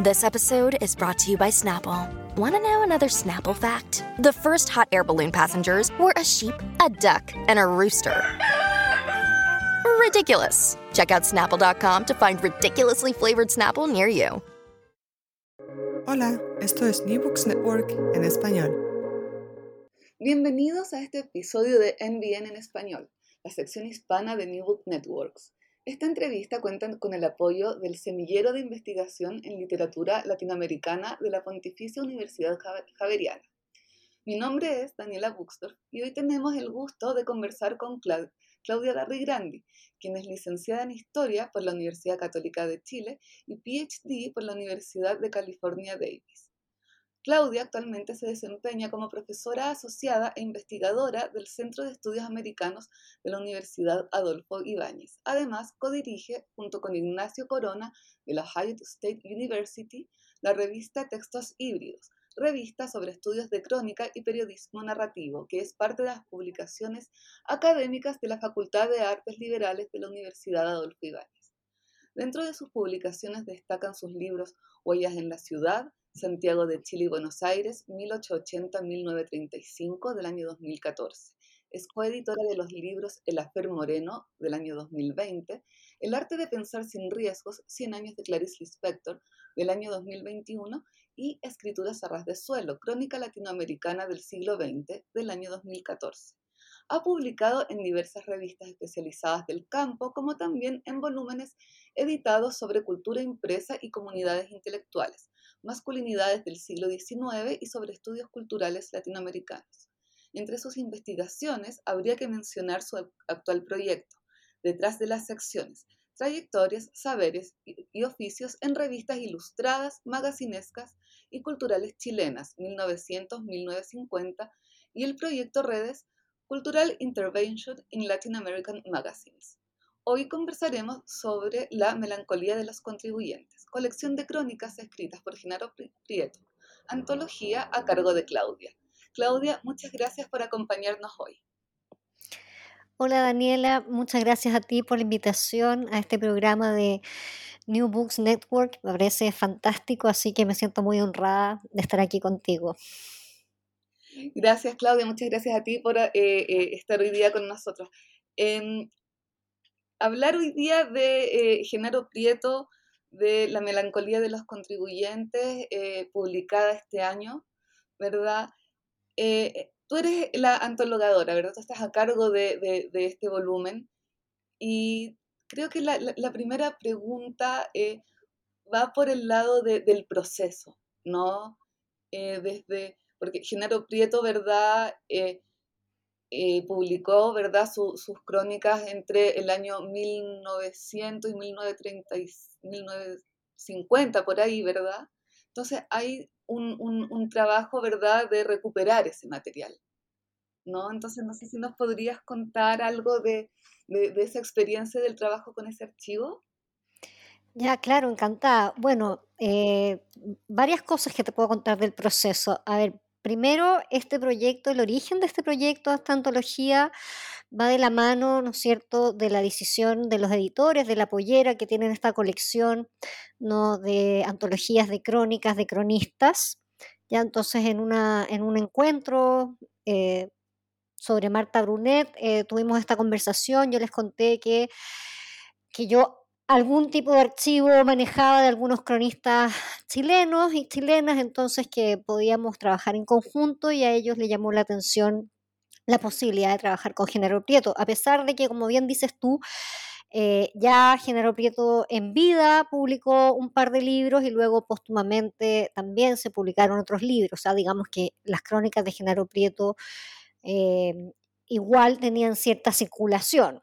This episode is brought to you by Snapple. Want to know another Snapple fact? The first hot air balloon passengers were a sheep, a duck, and a rooster. Ridiculous. Check out snapple.com to find ridiculously flavored Snapple near you. Hola, esto es New Books Network en español. Bienvenidos a este episodio de NBN en español, la sección hispana de New Book Networks. Esta entrevista cuenta con el apoyo del Semillero de Investigación en Literatura Latinoamericana de la Pontificia Universidad Javeriana. Mi nombre es Daniela Buxdorf y hoy tenemos el gusto de conversar con Claudia Darrigrandi, quien es licenciada en Historia por la Universidad Católica de Chile y PhD por la Universidad de California Davis. Claudia actualmente se desempeña como profesora asociada e investigadora del Centro de Estudios Americanos de la Universidad Adolfo Ibáñez. Además, codirige, junto con Ignacio Corona de la Ohio State University, la revista Textos Híbridos, revista sobre estudios de crónica y periodismo narrativo, que es parte de las publicaciones académicas de la Facultad de Artes Liberales de la Universidad Adolfo Ibáñez. Dentro de sus publicaciones destacan sus libros Huellas en la Ciudad, Santiago de Chile y Buenos Aires, 1880-1935 del año 2014. Es coeditora de los libros El Afer Moreno del año 2020, El arte de pensar sin riesgos, 100 años de Clarice Lispector del año 2021 y Escrituras a ras de suelo, Crónica Latinoamericana del siglo XX del año 2014. Ha publicado en diversas revistas especializadas del campo, como también en volúmenes editados sobre cultura impresa y comunidades intelectuales, masculinidades del siglo XIX y sobre estudios culturales latinoamericanos. Entre sus investigaciones habría que mencionar su actual proyecto, Detrás de las secciones, trayectorias, saberes y oficios en revistas ilustradas, magacinescas y culturales chilenas 1900-1950 y el proyecto Redes Cultural Intervention in Latin American Magazines. Hoy conversaremos sobre La melancolía de los contribuyentes, colección de crónicas escritas por Genaro Prieto, antología a cargo de Claudia. Claudia, muchas gracias por acompañarnos hoy. Hola Daniela, muchas gracias a ti por la invitación a este programa de New Books Network. Me parece fantástico, así que me siento muy honrada de estar aquí contigo. Gracias Claudia, muchas gracias a ti por eh, eh, estar hoy día con nosotros. Em, hablar hoy día de eh, Genaro Prieto, de La melancolía de los contribuyentes, eh, publicada este año, ¿verdad? Eh, tú eres la antologadora, ¿verdad? Tú estás a cargo de, este volumen y creo que la, primera pregunta va por el lado del proceso, ¿no? desde, porque Genaro Prieto, ¿verdad? Eh, publicó ¿verdad? sus crónicas entre el año 1900 y 1950, por ahí, ¿verdad? Entonces hay un, trabajo, ¿verdad?, de recuperar ese material, ¿no? Entonces no sé si nos podrías contar algo de, esa experiencia del trabajo con ese archivo. Ya, claro, encantada. Bueno, eh, varias cosas que te puedo contar del proceso. A ver, Primero, este proyecto, el origen de este proyecto, esta antología, va de la mano, ¿no es cierto?, de la decisión de los editores de La Pollera que tienen esta colección, de antologías de crónicas, de cronistas. Ya entonces en, una, en un encuentro eh, sobre Marta Brunet eh, tuvimos esta conversación, yo les conté que, que yo algún tipo de archivo manejaba de algunos cronistas chilenos y chilenas, entonces que podíamos trabajar en conjunto y a ellos le llamó la atención la posibilidad de trabajar con Genaro Prieto, a pesar de que, como bien dices tú, eh, ya Genaro Prieto en vida publicó un par de libros y luego póstumamente también se publicaron otros libros. O sea, digamos que las crónicas de Genaro Prieto eh, igual tenían cierta circulación.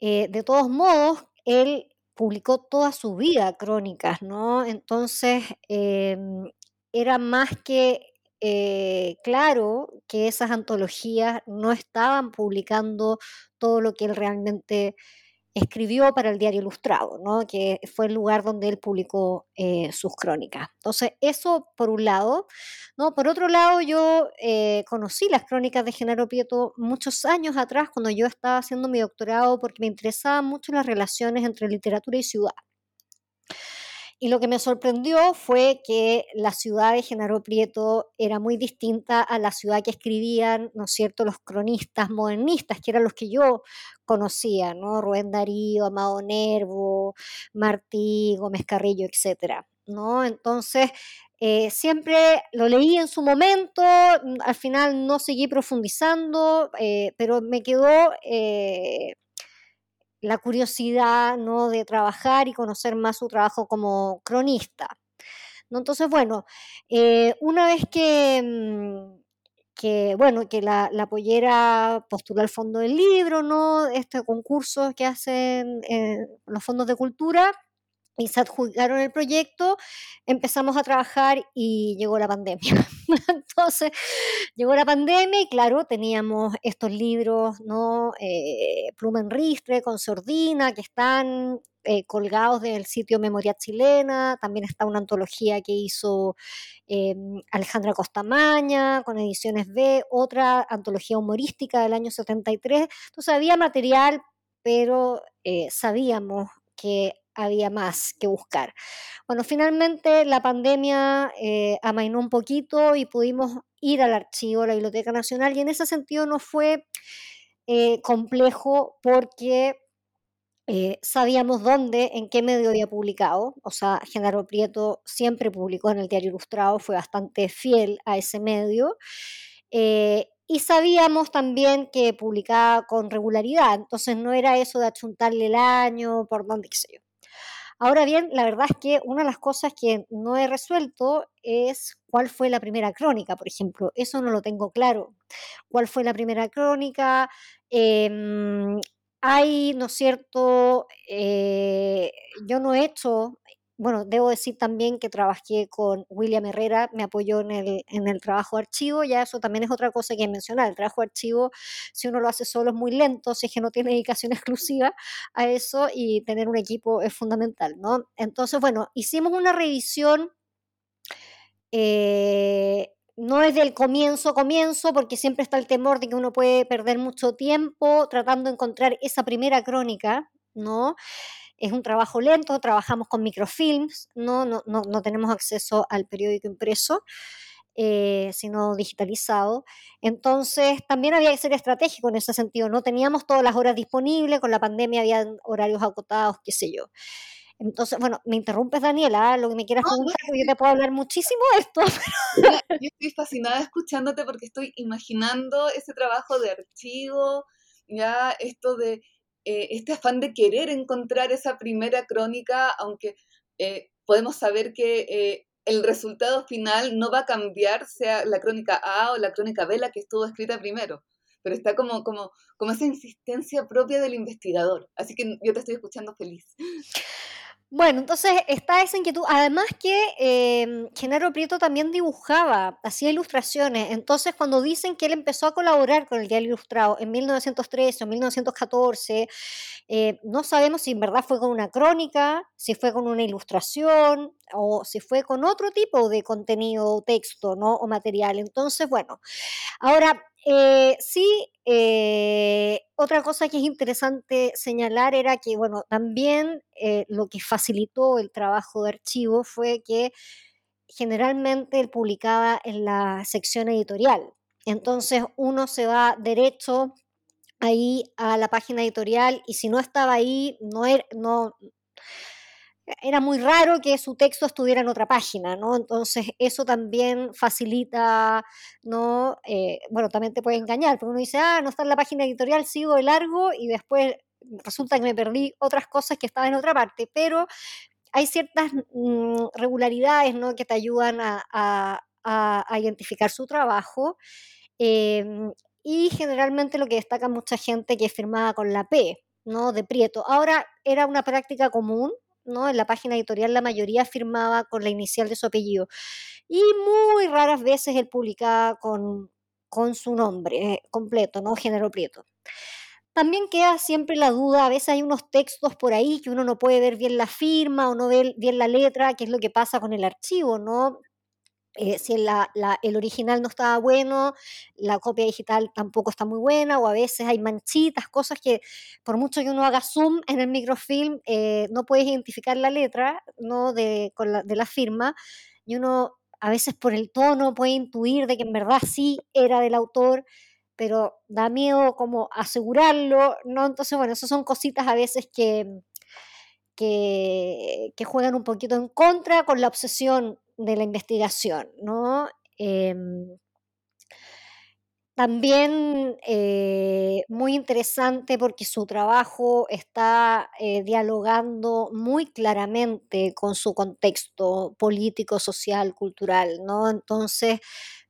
Eh, de todos modos, él publicó toda su vida crónicas, ¿no? Entonces, em, era más que eh, claro que esas antologías no estaban publicando todo lo que él realmente escribió para el diario Ilustrado, ¿no? que fue el lugar donde él publicó eh, sus crónicas. Entonces, eso por un lado. ¿no? Por otro lado, yo eh, conocí las crónicas de Genaro Prieto muchos años atrás, cuando yo estaba haciendo mi doctorado, porque me interesaban mucho las relaciones entre literatura y ciudad. Y lo que me sorprendió fue que la ciudad de Genaro Prieto era muy distinta a la ciudad que escribían, ¿no es cierto?, los cronistas modernistas, que eran los que yo conocía, ¿no? Rubén Darío, Amado Nervo, Martí, Gómez Carrillo, etcétera, ¿no? Entonces, eh, siempre lo leí en su momento, al final no seguí profundizando, eh, pero me quedó eh, la curiosidad ¿no? de trabajar y conocer más su trabajo como cronista. ¿no? Entonces, bueno, eh, una vez que, mm, que, bueno, que la, la pollera postuló al fondo del libro, ¿no? Este concurso que hacen eh, los fondos de cultura, y se adjudicaron el proyecto, empezamos a trabajar y llegó la pandemia. Entonces, llegó la pandemia y claro, teníamos estos libros, ¿no? Eh, Pluma en Ristre, con Sordina, que están eh, colgados del sitio Memoria Chilena, también está una antología que hizo eh, Alejandra Costamaña con Ediciones B, otra antología humorística del año 73. Entonces había material, pero sabíamos que había más que buscar. Bueno, finalmente la pandemia eh, amainó un poquito y pudimos ir al archivo, a la Biblioteca Nacional, y en ese sentido no fue eh, complejo porque eh, sabíamos dónde, en qué medio había publicado. O sea, Genaro Prieto siempre publicó en el Diario Ilustrado, fue bastante fiel a ese medio. Y sabíamos también que publicaba con regularidad, entonces no era eso de achuntarle el año, por dónde, qué sé yo. Ahora bien, la verdad es que una de las cosas que no he resuelto es cuál fue la primera crónica, por ejemplo. Eso no lo tengo claro. ¿Cuál fue la primera crónica? Em, hay, ¿no es cierto? Eh, yo no he hecho bueno, debo decir también que trabajé con William Herrera, me apoyó en el, en el trabajo de archivo, ya eso también es otra cosa que mencionar. El trabajo de archivo, si uno lo hace solo, es muy lento, si es que no tiene dedicación exclusiva a eso y tener un equipo es fundamental, ¿no? Entonces, bueno, hicimos una revisión. Eh, no es del comienzo comienzo, porque siempre está el temor de que uno puede perder mucho tiempo tratando de encontrar esa primera crónica, ¿no? Es un trabajo lento, trabajamos con microfilms, no, no, no, tenemos acceso al periódico impreso, eh, sino digitalizado. Entonces, también había que ser estratégico en ese sentido, no teníamos todas las horas disponibles, con la pandemia había horarios acotados, qué sé yo. Entonces, bueno, me interrumpes, Daniela, lo que me quieras preguntar, porque yo te puedo hablar muchísimo de esto. Yo estoy fascinada escuchándote porque estoy imaginando ese trabajo de archivo, ya esto de eh, este afán de querer encontrar esa primera crónica, aunque eh, podemos saber que eh, el resultado final no va a cambiar, sea la crónica A o la crónica B la que estuvo escrita primero, pero está como, como, como esa insistencia propia del investigador. Así que yo te estoy escuchando feliz. Bueno, entonces está esa inquietud. Además que eh, Genaro Prieto también dibujaba, hacía ilustraciones. Entonces, cuando dicen que él empezó a colaborar con el Diario Ilustrado en 1913 o 1914, eh, no sabemos si en verdad fue con una crónica, si fue con una ilustración o si fue con otro tipo de contenido, texto, ¿no? O material. Entonces, bueno, ahora eh, sí, eh, otra cosa que es interesante señalar era que, bueno, también eh, lo que facilitó el trabajo de archivo fue que generalmente él publicaba en la sección editorial. Entonces uno se va derecho ahí a la página editorial y si no estaba ahí, no era, no, era muy raro que su texto estuviera en otra página, ¿no? Entonces eso también facilita, ¿no? Eh, bueno, también te puede engañar, porque uno dice, ah, no está en la página editorial, sigo de largo y después resulta que me perdí otras cosas que estaban en otra parte, pero hay ciertas mm, regularidades, ¿no? Que te ayudan a, identificar su trabajo. Em, y generalmente lo que destaca mucha gente que firmaba con la P, ¿no? De Prieto. Ahora era una práctica común ¿no? En la página editorial la mayoría firmaba con la inicial de su apellido. Y muy raras veces él publicaba con, con su nombre completo, ¿no? Género Prieto. También queda siempre la duda, a veces hay unos textos por ahí que uno no puede ver bien la firma o no ver bien la letra, que es lo que pasa con el archivo, ¿no? Eh, si el original no estaba bueno, la copia digital tampoco está muy buena, o a veces hay manchitas, cosas que por mucho que uno haga zoom en el microfilm, eh, no puedes identificar la letra ¿no? de, la, firma, y uno a veces por el tono puede intuir de que en verdad sí era del autor, pero da miedo como asegurarlo, ¿no? Entonces, bueno, esas son cositas a veces que, que, que juegan un poquito en contra con la obsesión de la investigación, ¿no? Em, también eh, muy interesante porque su trabajo está eh, dialogando muy claramente con su contexto político, social, cultural, ¿no? Entonces,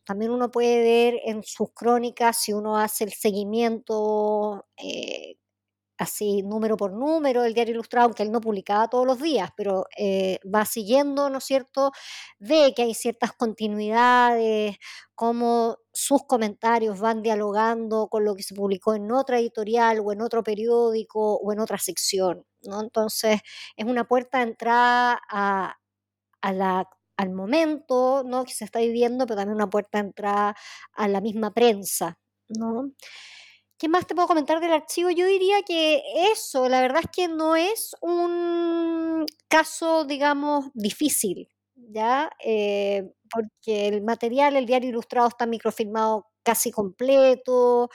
también uno puede ver en sus crónicas, si uno hace el seguimiento eh, así número por número el diario ilustrado, aunque él no publicaba todos los días, pero eh, va siguiendo, ¿no es cierto?, ve que hay ciertas continuidades, cómo sus comentarios van dialogando con lo que se publicó en otra editorial o en otro periódico o en otra sección, ¿no? Entonces, es una puerta de entrada al momento ¿no? que se está viviendo, pero también una puerta de entrada a la misma prensa, ¿no? ¿Qué más te puedo comentar del archivo? Yo diría que eso, la verdad es que no es un caso, digamos, difícil, ¿ya? Eh, porque el material, el diario ilustrado está microfilmado casi completo,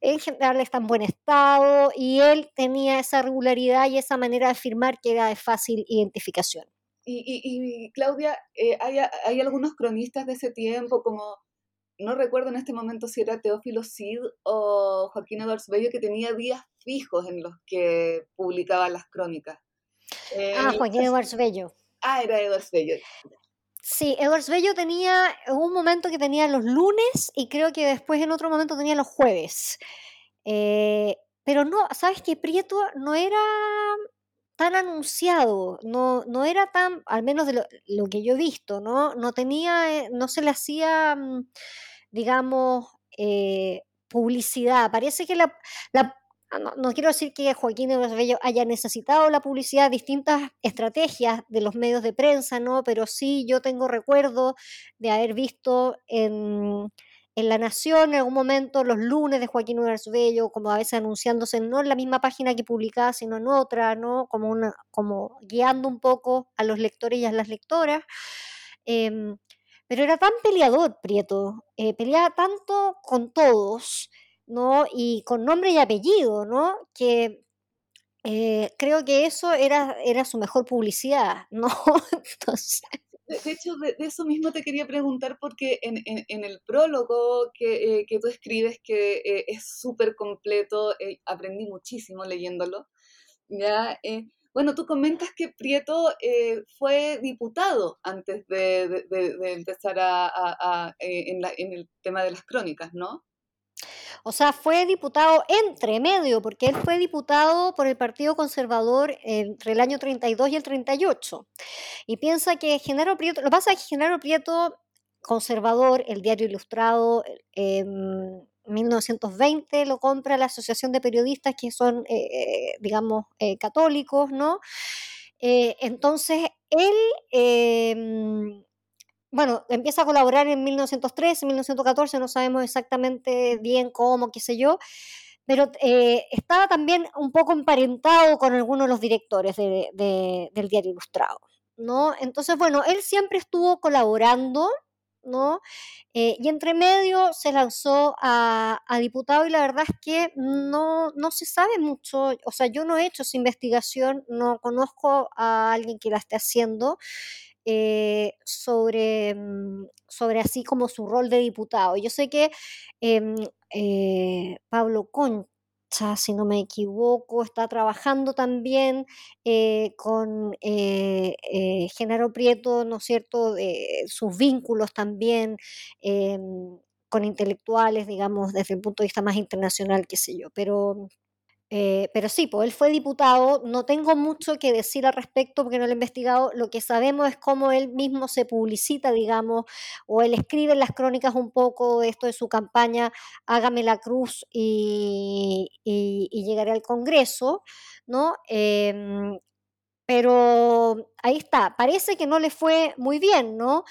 en general está en buen estado y él tenía esa regularidad y esa manera de firmar que era de fácil identificación. Y, Claudia, eh, hay, hay, algunos cronistas de ese tiempo como no recuerdo en este momento si era Teófilo Cid o Joaquín Edwards Bello, que tenía días fijos en los que publicaba las crónicas. ah, Joaquín Edwards Bello. Ah, era Edwards Bello. Sí, Edwards Bello tenía un momento que tenía los lunes y creo que después en otro momento tenía los jueves. Eh, pero no, ¿sabes que Prieto no era tan anunciado, no, no era tan, al menos de lo, que yo he visto, ¿no? No tenía, eh, no se le hacía, mm, digamos, eh, publicidad. Parece que la, ah, no, quiero decir que Joaquín de Bello haya necesitado la publicidad, distintas estrategias de los medios de prensa, ¿no? Pero sí yo tengo recuerdo de haber visto en en La Nación, en algún momento, los lunes de Joaquín Bello, como a veces anunciándose no en la misma página que publicaba, sino en otra, ¿no? Como, una, como guiando un poco a los lectores y a las lectoras. Em, pero era tan peleador, Prieto, eh, peleaba tanto con todos, ¿no? Y con nombre y apellido, ¿no? Que eh, creo que eso era, su mejor publicidad, ¿no? De, hecho, de, eso mismo te quería preguntar porque en, en, el prólogo que, eh, tú escribes, que eh, es súper completo, eh, aprendí muchísimo leyéndolo, ¿ya? bueno, tú comentas que Prieto fue diputado antes de, empezar a, en, la, en el tema de las crónicas, ¿no? O sea, fue diputado entre medio, porque él fue diputado por el Partido Conservador entre el año 32 y el 38. Y piensa que Genaro Prieto, lo que pasa es que Genaro Prieto, conservador, el diario ilustrado, en 1920 lo compra la Asociación de Periodistas que son, eh, eh, digamos, eh, católicos, ¿no? entonces, él em, bueno, empieza a colaborar en 1913, 1914, no sabemos exactamente bien cómo, qué sé yo, pero eh, estaba también un poco emparentado con algunos de los directores del diario Ilustrado, ¿no? Entonces, bueno, él siempre estuvo colaborando, ¿no? Eh, y entre medio se lanzó a, diputado y la verdad es que no, no se sabe mucho, o sea, yo no he hecho esa investigación, no conozco a alguien que la esté haciendo. Eh, sobre, mm, sobre así como su rol de diputado. Yo sé que em, eh, Pablo Concha, si no me equivoco, está trabajando también eh, con Genaro Prieto, ¿no es cierto?, sus vínculos también em, con intelectuales, digamos, desde el punto de vista más internacional, qué sé yo, pero eh, pero sí, pues él fue diputado, no tengo mucho que decir al respecto porque no lo he investigado, lo que sabemos es cómo él mismo se publicita, digamos, o él escribe en las crónicas un poco esto de su campaña, hágame la cruz y, llegaré al Congreso, ¿no? Em, pero ahí está, parece que no le fue muy bien, ¿no?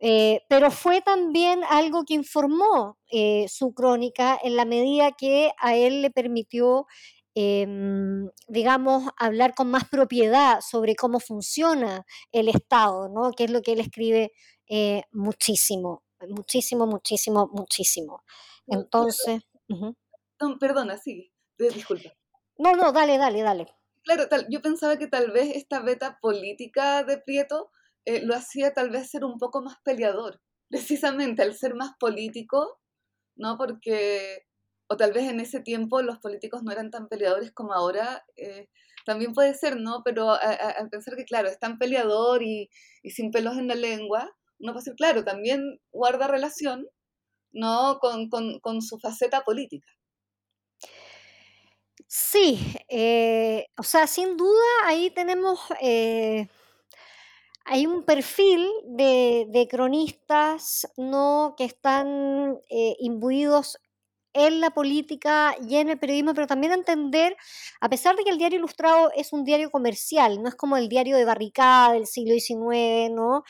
Eh, pero fue también algo que informó eh, su crónica en la medida que a él le permitió, em, digamos, hablar con más propiedad sobre cómo funciona el Estado, ¿no? que es lo que él escribe eh, muchísimo, muchísimo, muchísimo, muchísimo. Entonces... perdona, sí, disculpa. No, no, dale, dale, dale. Claro, tal, yo pensaba que tal vez esta beta política de Prieto eh, lo hacía tal vez ser un poco más peleador, precisamente al ser más político, ¿no? Porque, o tal vez en ese tiempo los políticos no eran tan peleadores como ahora, eh, también puede ser, ¿no? Pero al pensar que, claro, es tan peleador y, sin pelos en la lengua, uno puede decir, claro, también guarda relación, ¿no? Con, su faceta política. Sí, eh, o sea, sin duda ahí tenemos hay un perfil de, cronistas ¿no? que están eh, imbuidos en la política y en el periodismo, pero también entender, a pesar de que el diario ilustrado es un diario comercial, no es como el diario de barricada del siglo XIX, ¿no?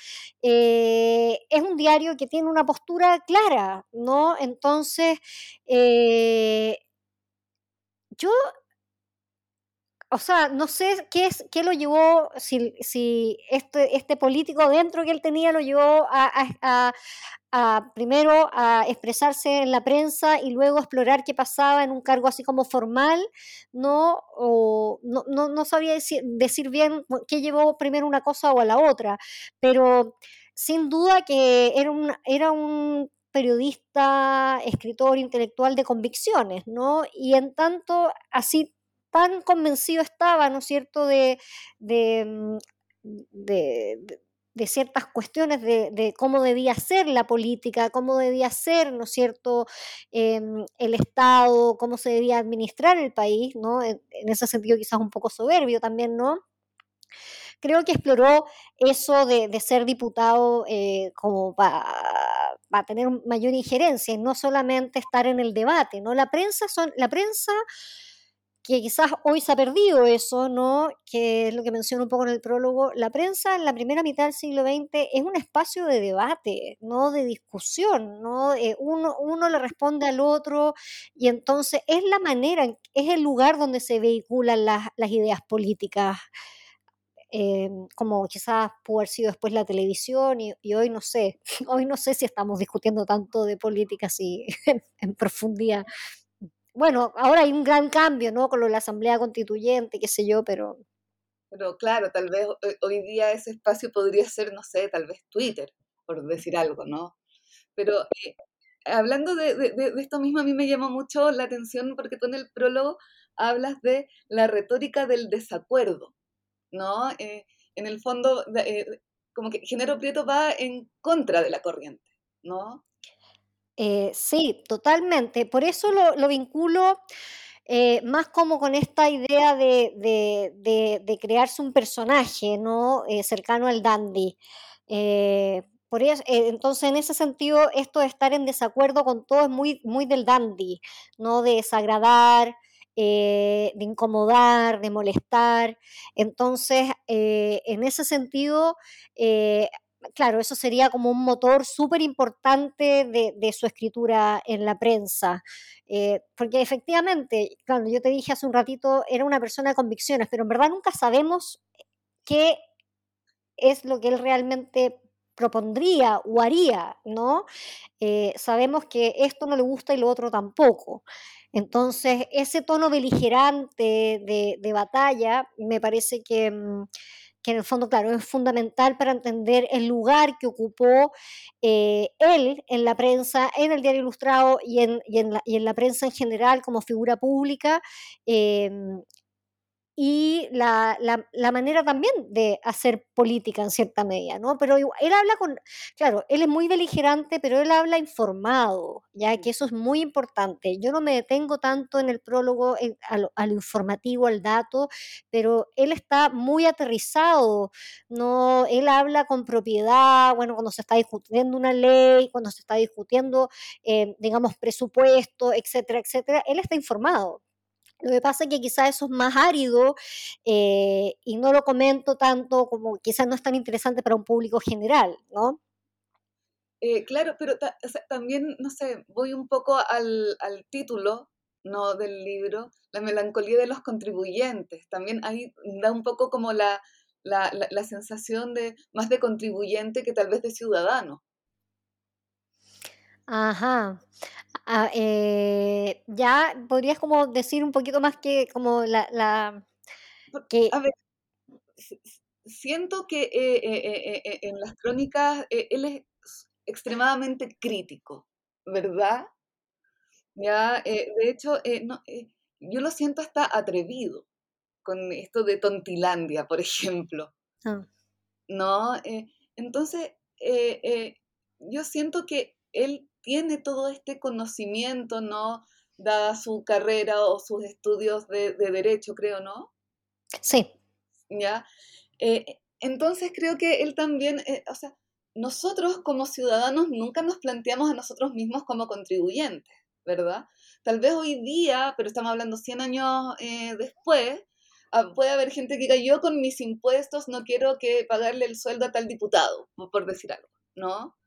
Eh, es un diario que tiene una postura clara, ¿no? Entonces, eh, yo o sea, no sé qué es qué lo llevó, si, si este, este político dentro que él tenía lo llevó a, primero a expresarse en la prensa y luego explorar qué pasaba en un cargo así como formal, no, o, no, no, sabía decir, decir bien qué llevó primero una cosa o a la otra, pero sin duda que era un, era un periodista, escritor, intelectual de convicciones, ¿no? Y en tanto, así tan convencido estaba, ¿no es cierto?, de, de, mm, ciertas cuestiones de, cómo debía ser la política, cómo debía ser, ¿no es cierto?, em, el Estado, cómo se debía administrar el país, ¿no? En, ese sentido quizás un poco soberbio también, ¿no? Creo que exploró eso de, ser diputado eh, como para tener mayor injerencia y no solamente estar en el debate, ¿no? La prensa son, la prensa que quizás hoy se ha perdido eso, ¿no? Que es lo que menciono un poco en el prólogo. La prensa en la primera mitad del siglo XX es un espacio de debate, ¿no? De discusión, ¿no? Eh, uno, uno le responde al otro y entonces es la manera, es el lugar donde se vehiculan las, ideas políticas. Eh, como quizás pudo haber sido después la televisión y, hoy no sé, hoy no sé si estamos discutiendo tanto de política así en profundidad bueno, ahora hay un gran cambio, ¿no? Con lo de la Asamblea Constituyente, qué sé yo, pero... Pero claro, tal vez hoy día ese espacio podría ser, no sé, tal vez Twitter, por decir algo, ¿no? Pero eh, hablando de, esto mismo, a mí me llamó mucho la atención porque tú en el prólogo hablas de la retórica del desacuerdo, ¿no? Eh, en el fondo, eh, como que Género Prieto va en contra de la corriente, ¿no? Eh, sí, totalmente. Por eso lo, vinculo eh, más como con esta idea de, crearse un personaje, ¿no? Eh, cercano al dandy. por eso, entonces, en ese sentido, esto de estar en desacuerdo con todo es muy, muy del dandy, ¿no? De desagradar, de incomodar, de molestar. Entonces, en ese sentido, claro, eso sería como un motor súper importante de, su escritura en la prensa. Eh, porque efectivamente, claro, yo te dije hace un ratito, era una persona de convicciones, pero en verdad nunca sabemos qué es lo que él realmente propondría o haría, ¿no? Eh, sabemos que esto no le gusta y lo otro tampoco. Entonces, ese tono beligerante de, batalla me parece que, mm, que, en el fondo, claro, es fundamental para entender el lugar que ocupó eh, él en la prensa, en el diario ilustrado y en, la, prensa en general como figura pública. Eh, y la, la, manera también de hacer política en cierta medida, ¿no? Pero él habla con, claro, él es muy beligerante, pero él habla informado, ya que eso es muy importante. Yo no me detengo tanto en el prólogo, al, informativo, al dato, pero él está muy aterrizado, ¿no? Él habla con propiedad, bueno, cuando se está discutiendo una ley, cuando se está discutiendo, eh, digamos, presupuesto, etcétera, etcétera, él está informado. Lo que pasa es que quizás eso es más árido eh, y no lo comento tanto como quizás no es tan interesante para un público general, ¿no? Eh, claro, pero también, no sé, voy un poco al, título ¿no? del libro, La melancolía de los contribuyentes. También ahí da un poco como la, la, la sensación de más de contribuyente que tal vez de ciudadano. Ajá. Ah, eh, ya podrías como decir un poquito más que como la, la que A ver, siento que eh, eh, en las crónicas él es extremadamente crítico, ¿verdad? Ya, de hecho, no, yo lo siento hasta atrevido con esto de Tontilandia, por ejemplo. Ah. ¿No? entonces, yo siento que él tiene todo este conocimiento, ¿no? Dada su carrera o sus estudios de, derecho, creo, ¿no? Sí. ¿Ya? Eh, entonces creo que él también, eh, o sea, nosotros como ciudadanos nunca nos planteamos a nosotros mismos como contribuyentes, ¿verdad? Tal vez hoy día, pero estamos hablando 100 años eh, después, ah, puede haber gente que diga, yo con mis impuestos no quiero que pagarle el sueldo a tal diputado, por decir algo, ¿no?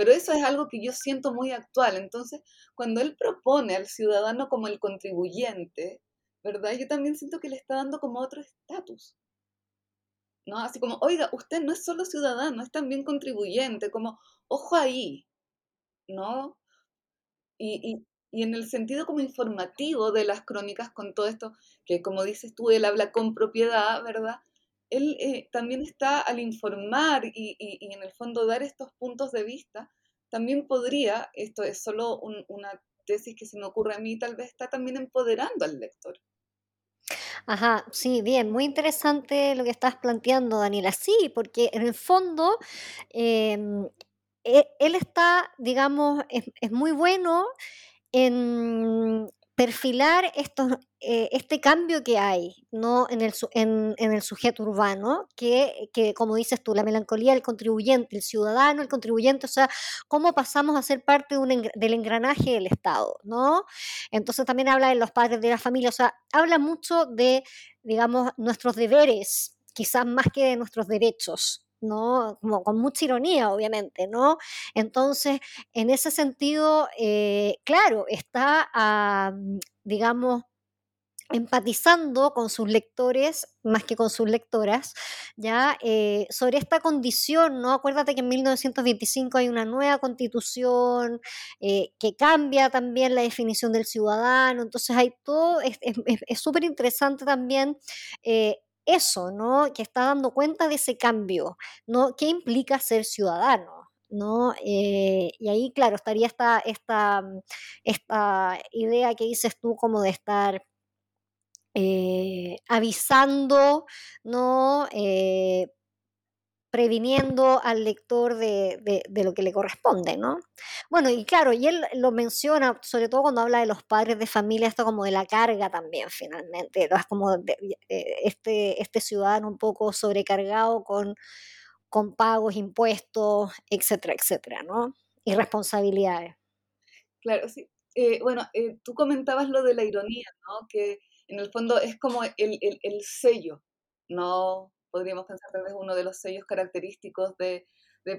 Pero eso es algo que yo siento muy actual. Entonces, cuando él propone al ciudadano como el contribuyente, ¿verdad? Yo también siento que le está dando como otro estatus. ¿No? Así como, oiga, usted no es solo ciudadano, es también contribuyente, como, ojo ahí, ¿no? Y, y en el sentido como informativo de las crónicas con todo esto, que como dices tú, él habla con propiedad, ¿verdad? Él eh, también está al informar y, en el fondo dar estos puntos de vista, también podría, esto es solo una tesis que se me ocurre a mí, tal vez está también empoderando al lector. Ajá, sí, bien, muy interesante lo que estás planteando, Daniela. Sí, porque en el fondo em, e, él está, digamos, es muy bueno en perfilar estos, eh, este cambio que hay ¿no? en, el, sujeto urbano, que, como dices tú, la melancolía del contribuyente, el ciudadano, el contribuyente, o sea, cómo pasamos a ser parte del engranaje del Estado, ¿no? Entonces también habla de los padres de la familia, o sea, habla mucho de, digamos, nuestros deberes, quizás más que de nuestros derechos, ¿no? Como con mucha ironía, obviamente, ¿no? Entonces, en ese sentido, eh, claro, está, ah, digamos, empatizando con sus lectores más que con sus lectoras, ya eh, sobre esta condición, ¿no? Acuérdate que en 1925 hay una nueva constitución eh, que cambia también la definición del ciudadano, entonces hay todo, es súper interesante también eso, ¿no? Que está dando cuenta de ese cambio, ¿no? ¿Qué implica ser ciudadano? ¿no? Eh, y ahí, claro, estaría esta, esta, esta idea que dices tú como de estar eh, avisando, ¿no? Eh, previniendo al lector de, lo que le corresponde, ¿no? Bueno, y claro, y él lo menciona, sobre todo cuando habla de los padres de familia, esto como de la carga también, finalmente, es como este, este ciudadano un poco sobrecargado con, con pagos, impuestos, etcétera, etcétera, ¿no? Y responsabilidades. Claro, sí. Eh, bueno, eh, tú comentabas lo de la ironía, ¿no? Que en el fondo es como el, el sello, ¿no? Podríamos pensar tal vez uno de los sellos característicos de,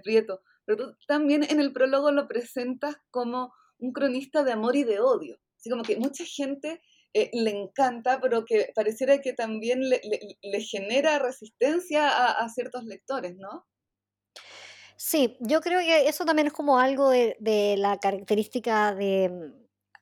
Prieto. Pero tú también en el prólogo lo presentas como un cronista de amor y de odio. Así como que mucha gente eh, le encanta, pero que pareciera que también le, genera resistencia a, ciertos lectores, ¿no? Sí, yo creo que eso también es como algo de la característica de,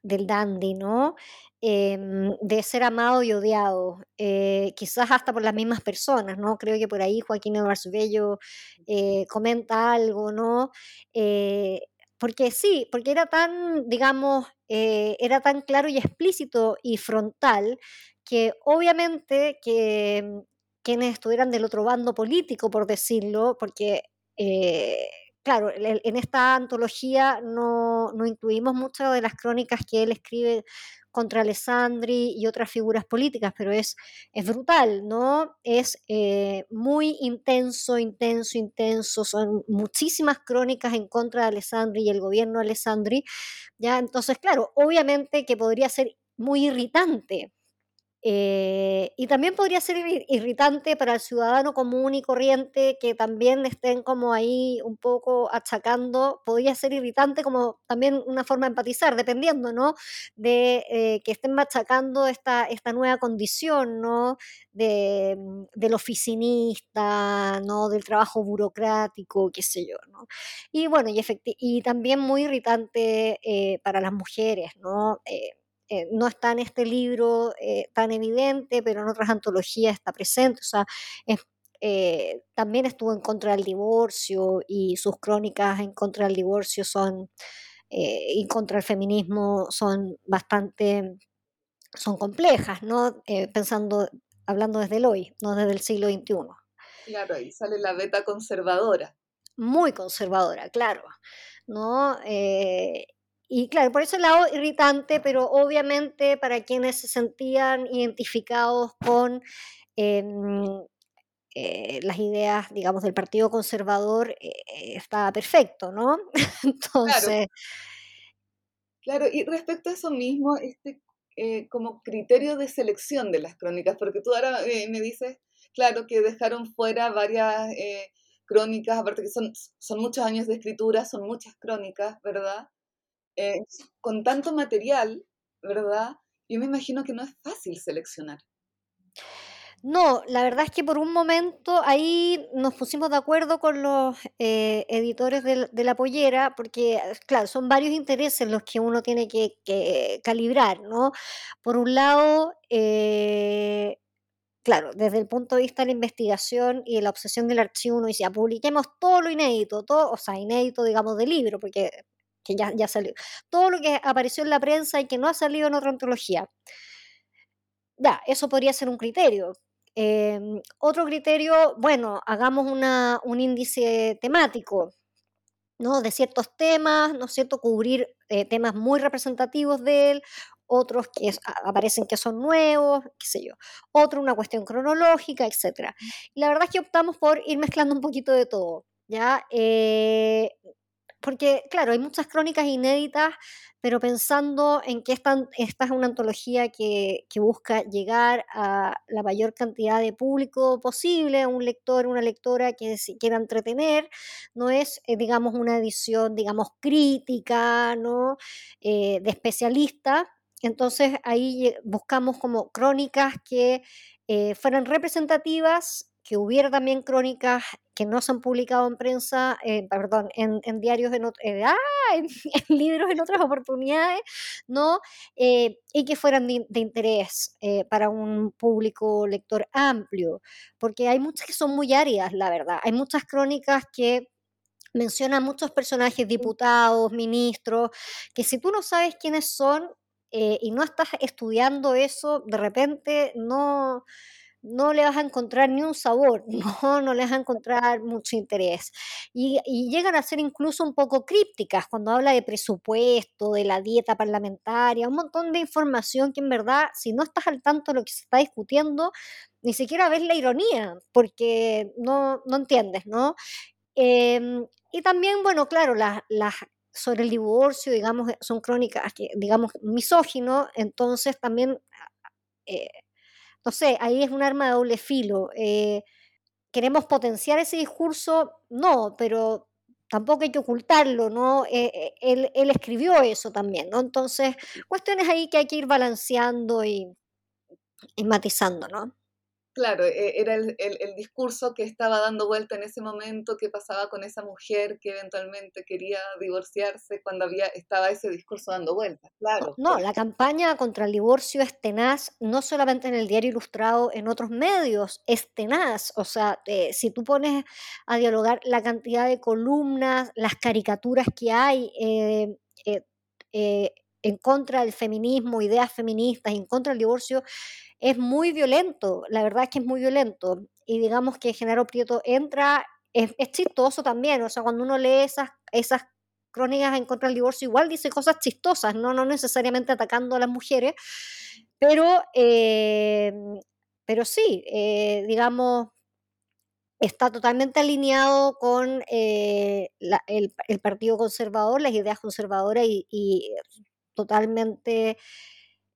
del dandy, ¿no? Em, de ser amado y odiado, eh, quizás hasta por las mismas personas, ¿no? Creo que por ahí Joaquín Eduardo Bello eh, comenta algo, ¿no? Eh, porque sí, porque era tan, digamos, era tan claro y explícito y frontal que obviamente que mm, quienes estuvieran del otro bando político, por decirlo, porque claro, en esta antología no, no, incluimos muchas de las crónicas que él escribe contra Alessandri y otras figuras políticas, pero es, es brutal, ¿no? Es eh, muy intenso, intenso, intenso. Son muchísimas crónicas en contra de Alessandri y el gobierno de Alessandri. ¿ya? Entonces, claro, obviamente que podría ser muy irritante eh, y también podría ser irritante para el ciudadano común y corriente que también estén como ahí un poco achacando, podría ser irritante como también una forma de empatizar, dependiendo, ¿no? De eh, que estén machacando esta, esta nueva condición, ¿no? De, mm, del oficinista, ¿no? Del trabajo burocrático, qué sé yo, ¿no? Y bueno, y, y también muy irritante eh, para las mujeres, ¿no? Eh, no está en este libro eh, tan evidente, pero en otras antologías está presente. O sea, eh, también estuvo en contra del divorcio y sus crónicas en contra del divorcio son y contra el feminismo son bastante son complejas, ¿no? pensando, hablando desde el hoy, no desde el siglo XXI. Claro, ahí sale la beta conservadora. Muy conservadora, claro. ¿no? Y claro, por eso el lado irritante, pero obviamente para quienes se sentían identificados con em, eh, las ideas, digamos, del Partido Conservador, eh, estaba perfecto, ¿no? Entonces... Claro. y respecto a eso mismo, este eh, como criterio de selección de las crónicas, porque tú ahora me dices, claro, que dejaron fuera varias crónicas, aparte que son, son muchos años de escritura, son muchas crónicas, ¿verdad? Eh, con tanto material, ¿verdad? Yo me imagino que no es fácil seleccionar. No, la verdad es que por un momento ahí nos pusimos de acuerdo con los eh, editores de, la pollera, porque, claro, son varios intereses los que uno tiene que, calibrar, ¿no? Por un lado, eh, claro, desde el punto de vista de la investigación y de la obsesión del archivo, uno dice, publiquemos todo lo inédito, todo, o sea, inédito, digamos, del libro, porque que ya, ya salió. Todo lo que apareció en la prensa y que no ha salido en otra antología. Ya, eso podría ser un criterio. Em, otro criterio, bueno, hagamos una, un índice temático, ¿no? De ciertos temas, ¿no es cierto? Cubrir eh, temas muy representativos de él, otros que aparecen que son nuevos, qué sé yo, otro una cuestión cronológica, etc. Y la verdad es que optamos por ir mezclando un poquito de todo, ¿ya? Eh, porque, claro, hay muchas crónicas inéditas, pero pensando en que esta, es una antología que, busca llegar a la mayor cantidad de público posible, a un lector, una lectora que quiera entretener, no es, eh, digamos, una edición, digamos, crítica, ¿no? Eh, de especialista. Entonces ahí buscamos como crónicas que eh, fueran representativas que hubiera también crónicas que no se han publicado en prensa, eh, perdón, en, diarios, en, eh, ah, en, libros en otras oportunidades, ¿no? Eh, y que fueran de, interés para un público lector amplio, porque hay muchas que son muy áridas, la verdad. Hay muchas crónicas que mencionan muchos personajes, diputados, ministros, que si tú no sabes quiénes son y no estás estudiando eso, de repente no no le vas a encontrar ni un sabor, no, no le vas a encontrar mucho interés. Y, llegan a ser incluso un poco crípticas cuando habla de presupuesto, de la dieta parlamentaria, un montón de información que en verdad, si no estás al tanto de lo que se está discutiendo, ni siquiera ves la ironía, porque no, no entiendes, ¿no? Em, y también, bueno, claro, las, sobre el divorcio, digamos, son crónicas, digamos, misógino, entonces también... Eh, no sé, ahí es un arma de doble filo. Eh, ¿Queremos potenciar ese discurso? No, pero tampoco hay que ocultarlo, ¿no? Eh, eh, él, escribió eso también, ¿no? Entonces, cuestiones ahí que hay que ir balanceando y, matizando, ¿no? Claro, e, era el, el, discurso que estaba dando vuelta en ese momento, que pasaba con esa mujer que eventualmente quería divorciarse cuando había, estaba ese discurso dando vuelta, claro. No, la campaña contra el divorcio es tenaz, no solamente en el diario ilustrado, en otros medios, es tenaz. O sea, eh, si tú pones a dialogar la cantidad de columnas, las caricaturas que hay, eh, eh, en contra del feminismo, ideas feministas, en contra del divorcio, es muy violento, la verdad es que es muy violento. Y digamos que Genaro Prieto entra, es, chistoso también, o sea, cuando uno lee esas, esas crónicas en contra del divorcio, igual dice cosas chistosas, no, no necesariamente atacando a las mujeres, pero, eh, pero sí, eh, digamos, está totalmente alineado con eh, el, Partido Conservador, las ideas conservadoras y, totalmente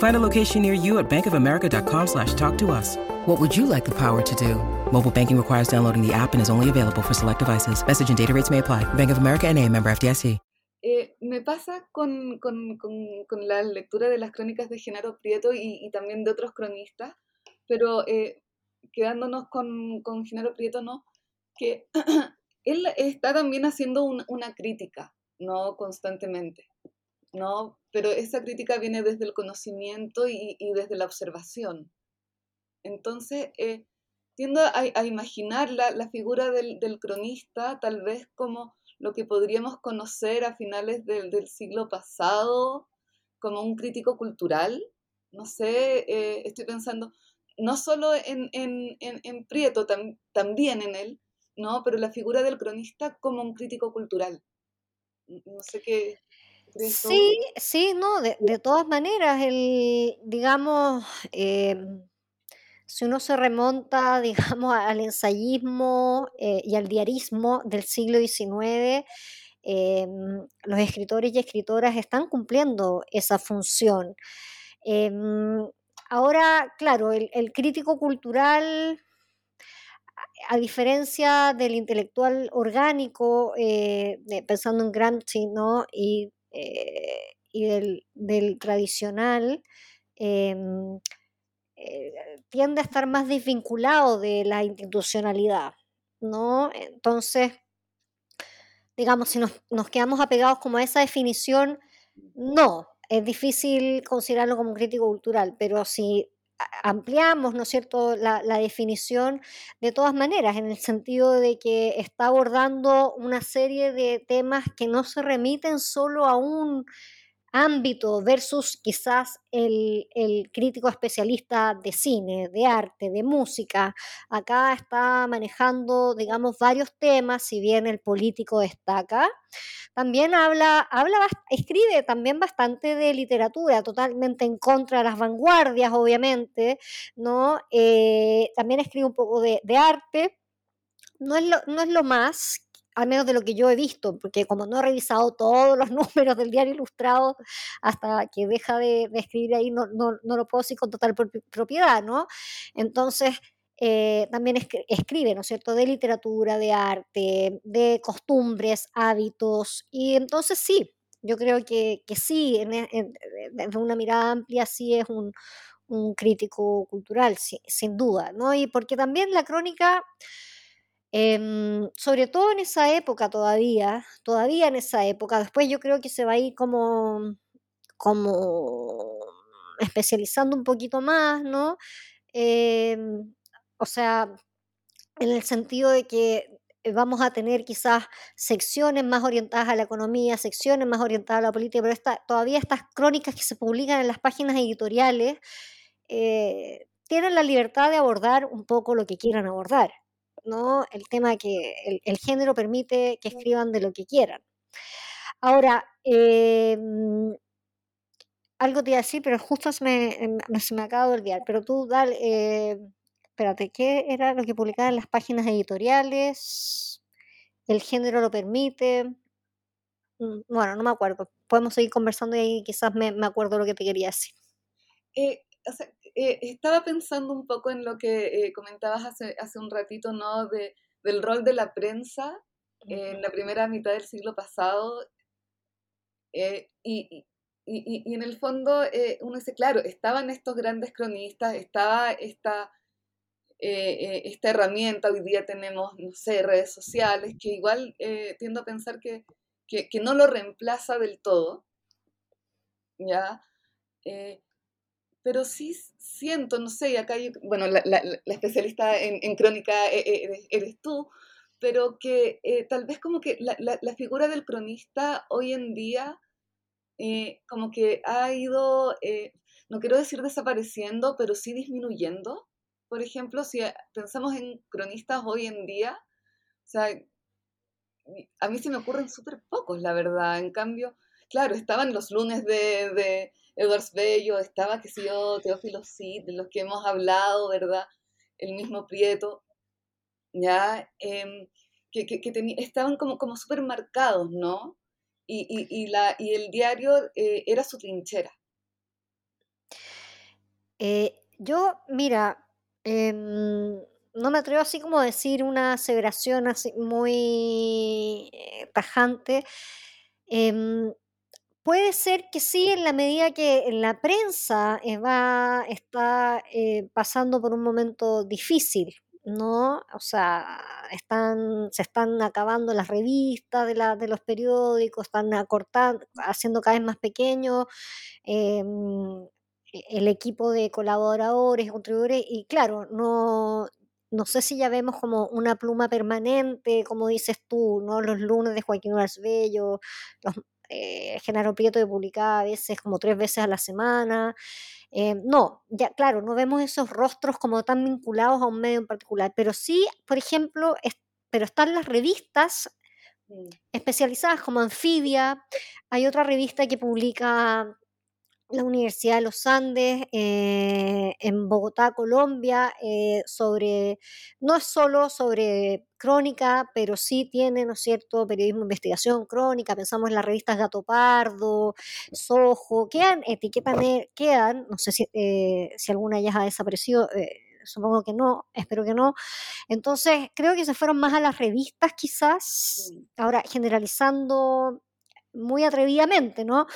Find a location near you at bankofamerica.com slash talk to us. What would you like the power to do? Mobile banking requires downloading the app and is only available for select devices. Message and data rates may apply. Bank of America and a member FDIC. Eh, me pasa con, con, con, con, la lectura de las crónicas de Genaro Prieto y, y también de otros cronistas, pero eh, quedándonos con, con Genaro Prieto, ¿no? Que él está también haciendo un, una crítica no constantemente, ¿no? Pero esa crítica viene desde el conocimiento y, desde la observación. Entonces, eh, tiendo a, imaginar la, figura del, cronista tal vez como lo que podríamos conocer a finales del, siglo pasado, como un crítico cultural. No sé, eh, estoy pensando no solo en, Prieto, también en él, ¿no? pero la figura del cronista como un crítico cultural no sé qué. Sí, sí, no, de, todas maneras, el, digamos, em, si uno se remonta, digamos, al ensayismo eh, y al diarismo del siglo XIX, em, los escritores y escritoras están cumpliendo esa función. Em, ahora, claro, el crítico cultural a diferencia del intelectual orgánico, eh, pensando en Gramsci, ¿no? y, eh, del, tradicional, em, eh, tiende a estar más desvinculado de la institucionalidad. ¿no? Entonces, digamos, si nos, nos quedamos apegados como a esa definición, no, es difícil considerarlo como un crítico cultural, pero si ampliamos, ¿no es cierto?, la, la, definición de todas maneras, en el sentido de que está abordando una serie de temas que no se remiten solo a un ámbito versus quizás el, crítico especialista de cine, de arte, de música. Acá está manejando, digamos, varios temas, si bien el político destaca. También habla, habla, escribe también bastante de literatura, totalmente en contra de las vanguardias, obviamente, ¿no? Eh, también escribe un poco de, arte. No es, lo, no es lo más, al menos de lo que yo he visto, porque como no he revisado todos los números del diario ilustrado hasta que deja de, escribir ahí, no, no, no, lo puedo decir con total propiedad, ¿no? Entonces, eh, también escribe, ¿no es cierto?, de literatura, de arte, de costumbres, hábitos, y entonces sí, yo creo que, que sí, e, desde una mirada amplia, sí es un, un crítico cultural, sin duda, ¿no? Y porque también la crónica Em, sobre todo en esa época todavía, todavía en esa época, después yo creo que se va a ir como, como especializando un poquito más, ¿no? Em, o sea, en el sentido de que vamos a tener quizás secciones más orientadas a la economía, secciones más orientadas a la política, pero todavía estas crónicas que se publican en las páginas editoriales eh, tienen la libertad de abordar un poco lo que quieran abordar. ¿No? El tema que el, género permite que escriban de lo que quieran. Ahora, em, algo te iba a decir, pero justo se me, em, se me acaba de olvidar. Pero tú, dale, eh, espérate, ¿qué era lo que publicaban en las páginas editoriales? ¿El género lo permite? Mm, bueno, no me acuerdo. Podemos seguir conversando y ahí quizás me, me acuerdo lo que te quería decir. Eh, eh, estaba pensando un poco en lo que eh, comentabas hace, hace un ratito, ¿no? De, del rol de la prensa en la primera mitad del siglo pasado. y, y, y, en el fondo uno dice, claro, estaban estos grandes cronistas, estaba esta, esta herramienta, hoy día tenemos, no sé, redes sociales, que igual tiendo a pensar que, que, que, no lo reemplaza del todo, ¿ya? Pero sí siento, no sé, acá bueno, la, la, especialista en, crónica e, e, eres, tú, pero que eh, tal vez como que la, la, figura del cronista hoy en día eh, como que ha ido, eh, no quiero decir desapareciendo, pero sí disminuyendo. Por ejemplo, si pensamos en cronistas hoy en día, o sea, a mí se me ocurren súper pocos, la verdad. En cambio, claro, estaban los lunes de Edward Bello, estaba, que sé yo, Teófilo sí, de los que hemos hablado, ¿verdad? El mismo Prieto, ¿ya? Em, que, estaban como, como súper marcados, ¿no? Y, y, y, la, y el diario eh, era su trinchera. Eh, yo, mira, em, no me atrevo así como a decir una aseveración así muy eh, tajante. Em, Puede ser que sí, en la medida que la prensa eh, va, está eh, pasando por un momento difícil, ¿no? O sea, se están acabando las revistas de los periódicos, están acortando, haciendo cada vez más pequeño em, e, el equipo de colaboradores, contribuidores, y claro, no, no sé si ya vemos como una pluma permanente, como dices tú, ¿no? Los lunes de Joaquín Bello, los eh, Genaro Prieto publicaba a veces como tres veces a la semana. Eh, no, ya claro, no vemos esos rostros como tan vinculados a un medio en particular, pero sí, por ejemplo, pero están las revistas mm. especializadas como Anfibia, hay otra revista que publica la Universidad de los Andes eh, en Bogotá, Colombia, eh, sobre, no es solo sobre crónica, pero sí tiene, ¿no es cierto?, periodismo de investigación, crónica, pensamos en las revistas Gato Pardo, Sojo, quedan, etiquetan, quedan, no sé si, eh, si alguna ya ha desaparecido, supongo que no, espero que no. Entonces, creo que se fueron más a las revistas quizás, ahora generalizando muy atrevidamente, ¿no?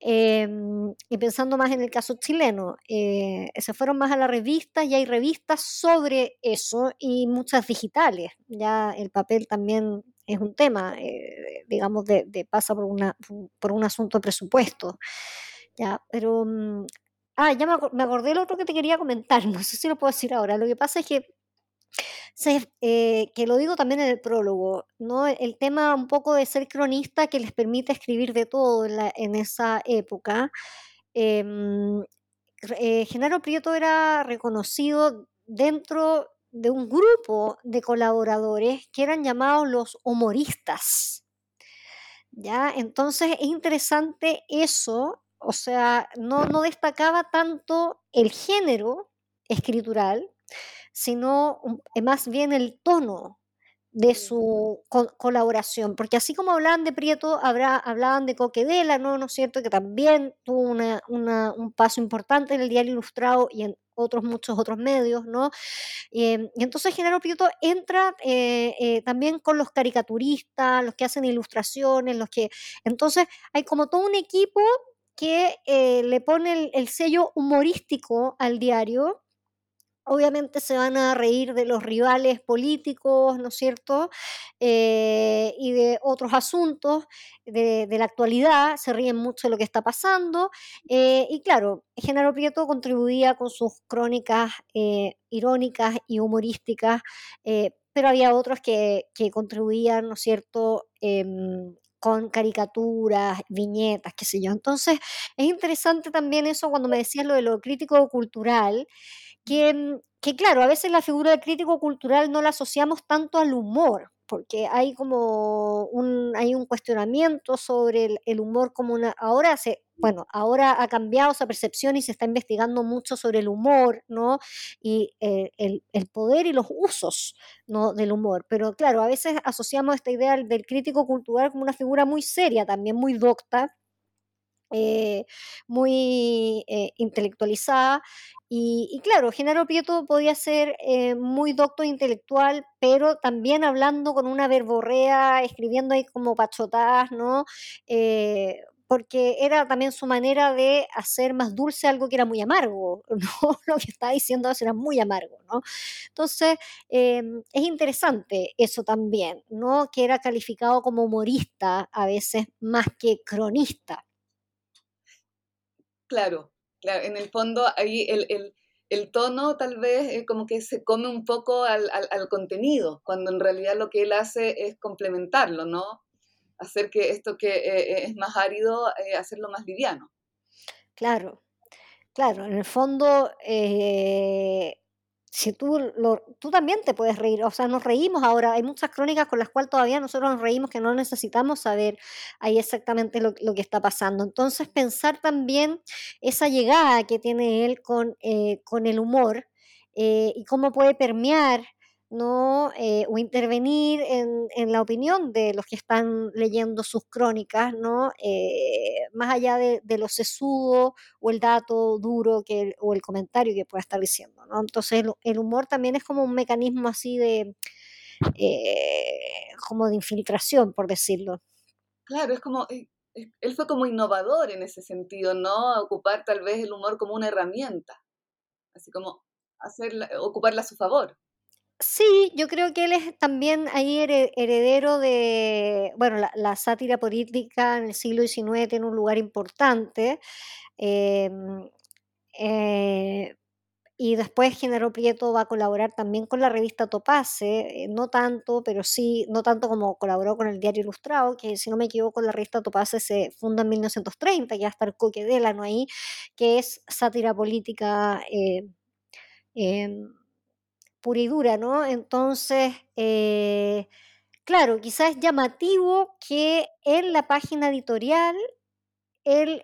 Em, y pensando más en el caso chileno, eh, se fueron más a la revista y hay revistas sobre eso y muchas digitales. Ya el papel también es un tema, eh, digamos, de, pasa por, una, por un asunto de presupuesto. Ya, pero... Mm, ah, ya me, me acordé lo otro que te quería comentar, no sé si lo puedo decir ahora. Lo que pasa es que eh, que lo digo también en el prólogo, ¿no? El tema un poco de ser cronista que les permite escribir de todo en, esa época. Em, eh, Genaro Prieto era reconocido dentro de un grupo de colaboradores que eran llamados los humoristas. ¿Ya? Entonces es interesante eso, o sea, no, no destacaba tanto el género escritural, sino eh, más bien el tono de su colaboración, porque así como hablaban de Prieto, habrá, hablaban de Coquedela, ¿no? ¿no es cierto? Que también tuvo una, un paso importante en el diario ilustrado y en otros muchos otros medios, ¿no? Em, y entonces Genaro Prieto entra eh, eh, también con los caricaturistas, los que hacen ilustraciones, los que... Entonces hay como todo un equipo que le pone el sello humorístico al diario obviamente se van a reír de los rivales políticos, ¿no es cierto? Eh, y de otros asuntos de, la actualidad, se ríen mucho de lo que está pasando. Eh, y claro, Genaro Prieto contribuía con sus crónicas eh, irónicas y humorísticas, pero había otros que, que contribuían, ¿no es cierto? Em, con caricaturas, viñetas, qué sé yo. Entonces, es interesante también eso cuando me decías lo de lo crítico cultural, Mm, que, claro, a veces la figura del crítico cultural no la asociamos tanto al humor, porque hay como un, hay un cuestionamiento sobre el, humor como una... Ahora se, bueno, ahora ha cambiado esa percepción y se está investigando mucho sobre el humor, ¿no? Y eh, el, poder y los usos, ¿no? Del humor. Pero claro, a veces asociamos esta idea del crítico cultural como una figura muy seria, también muy docta, eh, muy eh, intelectualizada. Y, claro, Genaro Prieto podía ser muy docto e intelectual, pero también hablando con una verborrea, escribiendo ahí como pachotadas, ¿no? porque era también su manera de hacer más dulce algo que era muy amargo, ¿no? Lo que estaba diciendo era muy amargo, ¿no? Entonces, es interesante eso también, ¿no? Que era calificado como humorista a veces más que cronista. Claro, en el fondo ahí el, tono tal vez eh, como que se come un poco al, al contenido, cuando en realidad lo que él hace es complementarlo, ¿no? hacer que esto que eh, eh, es más árido, hacerlo más liviano. Claro, claro, en el fondo, si tú, tú también te puedes reír, o sea, nos reímos ahora, hay muchas crónicas con las cuales todavía nosotros nos reímos que no necesitamos saber ahí exactamente lo, que está pasando. Entonces, pensar también esa llegada que tiene él con, con el humor y cómo puede permear ¿no? Eh, o intervenir en, la opinión de los que están leyendo sus crónicas, ¿no? Eh, más allá de, lo sesudo o el dato duro que, o el comentario que pueda estar diciendo. ¿no? Entonces el, humor también es como un mecanismo así de, eh, como de infiltración, por decirlo. Claro, es como, él fue como innovador en ese sentido, ¿no? Ocupar tal vez el humor como una herramienta, así como hacerla, ocuparla a su favor. Sí, yo creo que él es también ahí heredero de, bueno, la, sátira política en el siglo XIX tiene un lugar importante. Em, eh, y después Genaro Prieto va a colaborar también con la revista Topace, eh, no tanto, pero sí, no tanto como colaboró con el Diario Ilustrado, que si no me equivoco, la revista Topace se funda en 1930, ya está el Coque ¿no? ahí, que es sátira política. Eh, em, pura y dura, ¿no? Entonces, eh, claro, quizás es llamativo que en la página editorial, él,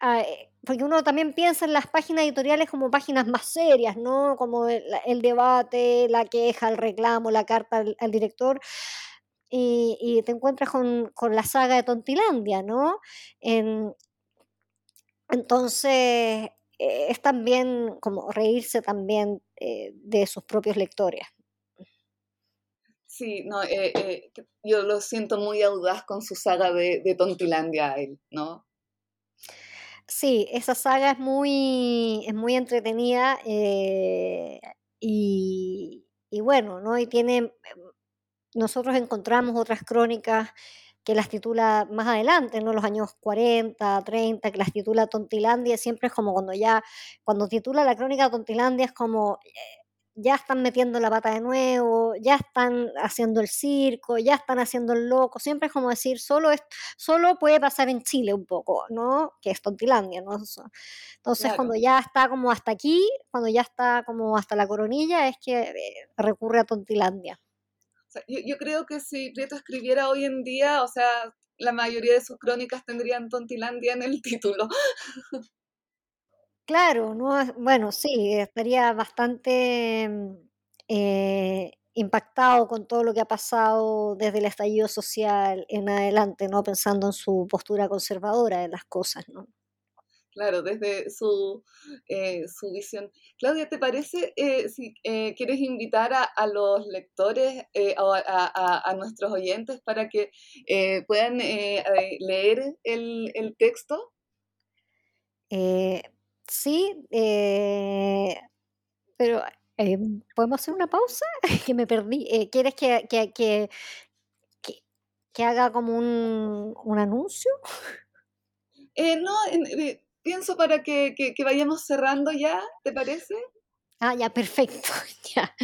ah, eh, porque uno también piensa en las páginas editoriales como páginas más serias, ¿no? Como el, debate, la queja, el reclamo, la carta al, director. Y, te encuentras con, la saga de Tontilandia, ¿no? entonces, eh, es también como reírse también eh, de sus propios lectores. Sí, no, eh, yo lo siento muy audaz con su saga de, Tontilandia, él, ¿no? Sí, esa saga es muy, es muy entretenida y, y, bueno, ¿no? Y tiene, nosotros encontramos otras crónicas que las titula más adelante, ¿no? Los años 40, 30, que las titula Tontilandia, siempre es como cuando ya, cuando titula la crónica Tontilandia es como, eh, ya están metiendo la pata de nuevo, ya están haciendo el circo, ya están haciendo el loco, siempre es como decir, solo, es, solo puede pasar en Chile un poco, ¿no? Que es Tontilandia, ¿no? Entonces, cuando ya está como hasta aquí, cuando ya está como hasta la coronilla, es que eh, recurre a Tontilandia yo, creo que si Prieto escribiera hoy en día, o sea, la mayoría de sus crónicas tendrían Tontilandia en el título. Claro, no, bueno, sí, estaría bastante mm, eh, impactado con todo lo que ha pasado desde el estallido social en adelante, ¿no? Pensando en su postura conservadora de las cosas, ¿no? Claro, desde su, eh, su visión. Claudia, ¿te parece eh, si eh, quieres invitar a, los lectores o a, nuestros oyentes para que puedan leer el, texto? sí, pero ¿podemos hacer una pausa? que me perdí. ¿Quieres que, que, que, que, haga como un, un anuncio? no, pienso para que, vayamos cerrando ya, ¿te parece? Ah, ya, perfecto. Ya.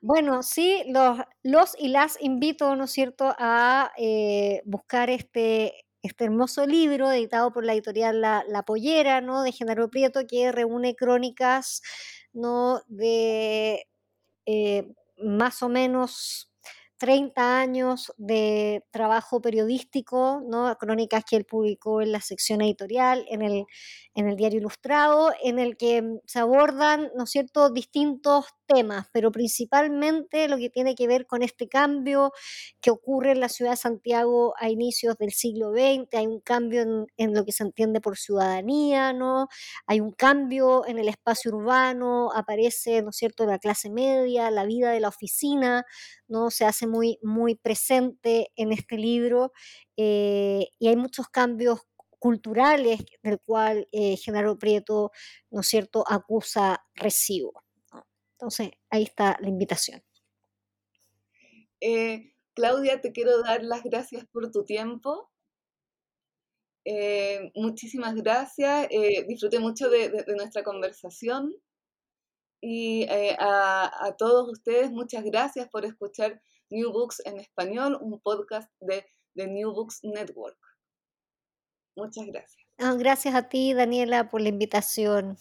Bueno, sí, los, los y las invito, ¿no es cierto?, a eh, buscar este, este hermoso libro editado por la editorial La, la Pollera, ¿no?, de Genaro Prieto, que reúne crónicas, ¿no?, de eh, más o menos 30 años de trabajo periodístico, ¿no? crónicas que él publicó en la sección editorial, en el, en el diario Ilustrado, en el que se abordan, ¿no cierto?, distintos temas, pero principalmente lo que tiene que ver con este cambio que ocurre en la ciudad de Santiago a inicios del siglo XX, hay un cambio en, lo que se entiende por ciudadanía, ¿no? Hay un cambio en el espacio urbano, aparece, ¿no cierto?, la clase media, la vida de la oficina, ¿no? Se hace muy, muy presente en este libro eh, y hay muchos cambios culturales del cual eh, Genaro Prieto, ¿no es cierto?, acusa recibo. Entonces, ahí está la invitación. Eh, Claudia, te quiero dar las gracias por tu tiempo. muchísimas gracias. disfruté mucho de nuestra conversación. Y a, todos ustedes, muchas gracias por escuchar New Books en español, un podcast de, The New Books Network. Muchas gracias. gracias a ti, Daniela, por la invitación.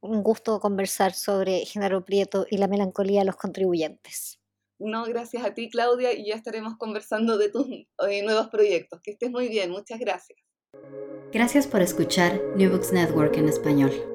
Un gusto conversar sobre Genaro Prieto y la melancolía de los contribuyentes. No, gracias a ti, Claudia, y ya estaremos conversando de tus eh, nuevos proyectos. Que estés muy bien, muchas gracias. Gracias por escuchar New Books Network en español.